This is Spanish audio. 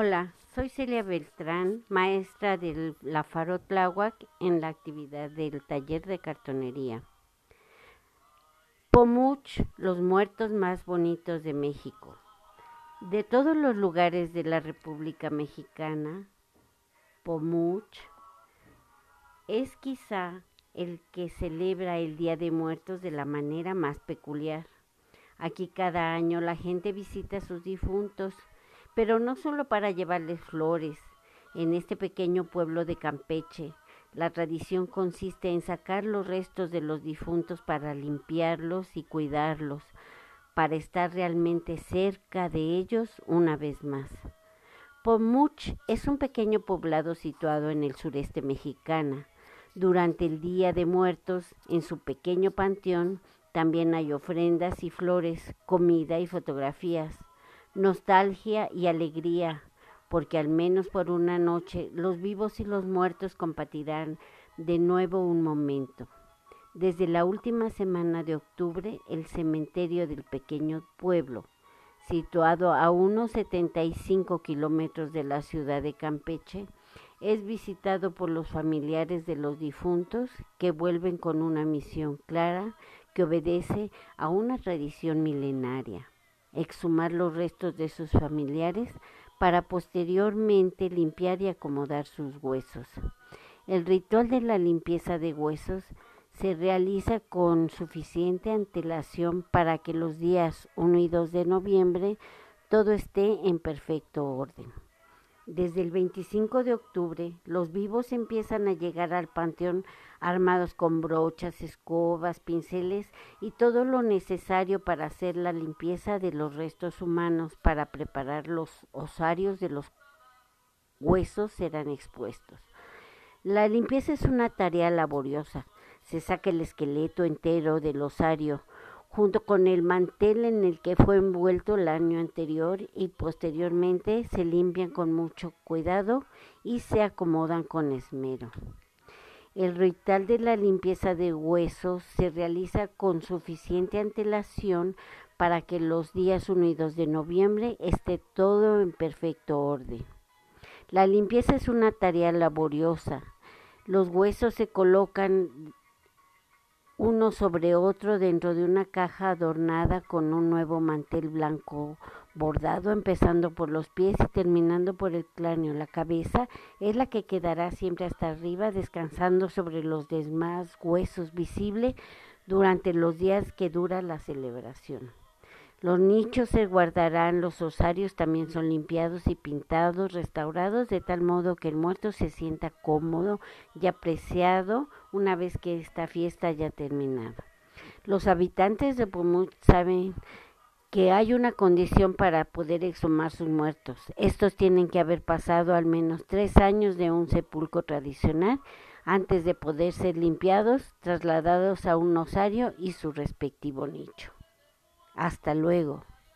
Hola, soy Celia Beltrán, maestra de la Faro Tláhuac en la actividad del taller de cartonería. Pomuch, los muertos más bonitos de México. De todos los lugares de la República Mexicana, Pomuch es quizá el que celebra el Día de Muertos de la manera más peculiar. Aquí cada año la gente visita a sus difuntos, pero no solo para llevarles flores. En este pequeño pueblo de Campeche, la tradición consiste en sacar los restos de los difuntos para limpiarlos y cuidarlos, para estar realmente cerca de ellos una vez más. Pomuch es un pequeño poblado situado en el sureste mexicano. Durante el Día de Muertos, en su pequeño panteón, también hay ofrendas y flores, comida y fotografías, nostalgia y alegría, porque al menos por una noche los vivos y los muertos compartirán de nuevo un momento. Desde la última semana de octubre, el cementerio del pequeño pueblo, situado a unos 75 kilómetros de la ciudad de Campeche, es visitado por los familiares de los difuntos que vuelven con una misión clara que obedece a una tradición milenaria, exhumar los restos de sus familiares para posteriormente limpiar y acomodar sus huesos. El ritual de la limpieza de huesos se realiza con suficiente antelación para que los días 1 y 2 de noviembre todo esté en perfecto orden. Desde el 25 de octubre, los vivos empiezan a llegar al panteón armados con brochas, escobas, pinceles y todo lo necesario para hacer la limpieza de los restos humanos para preparar los osarios de los huesos serán expuestos. La limpieza es una tarea laboriosa. Se saca el esqueleto entero del osario, junto con el mantel en el que fue envuelto el año anterior y posteriormente se limpian con mucho cuidado y se acomodan con esmero. El ritual de la limpieza de huesos se realiza con suficiente antelación para que los días 1 y 2 de noviembre esté todo en perfecto orden. La limpieza es una tarea laboriosa. Los huesos se colocan uno sobre otro dentro de una caja adornada con un nuevo mantel blanco bordado, empezando por los pies y terminando por el cráneo. La cabeza es la que quedará siempre hasta arriba, descansando sobre los demás huesos visibles durante los días que dura la celebración. Los nichos se guardarán, los osarios también son limpiados y pintados, restaurados, de tal modo que el muerto se sienta cómodo y apreciado una vez que esta fiesta haya terminado. Los habitantes de Pumut saben que hay una condición para poder exhumar sus muertos. Estos tienen que haber pasado al menos tres años de un sepulcro tradicional antes de poder ser limpiados, trasladados a un osario y su respectivo nicho. Hasta luego.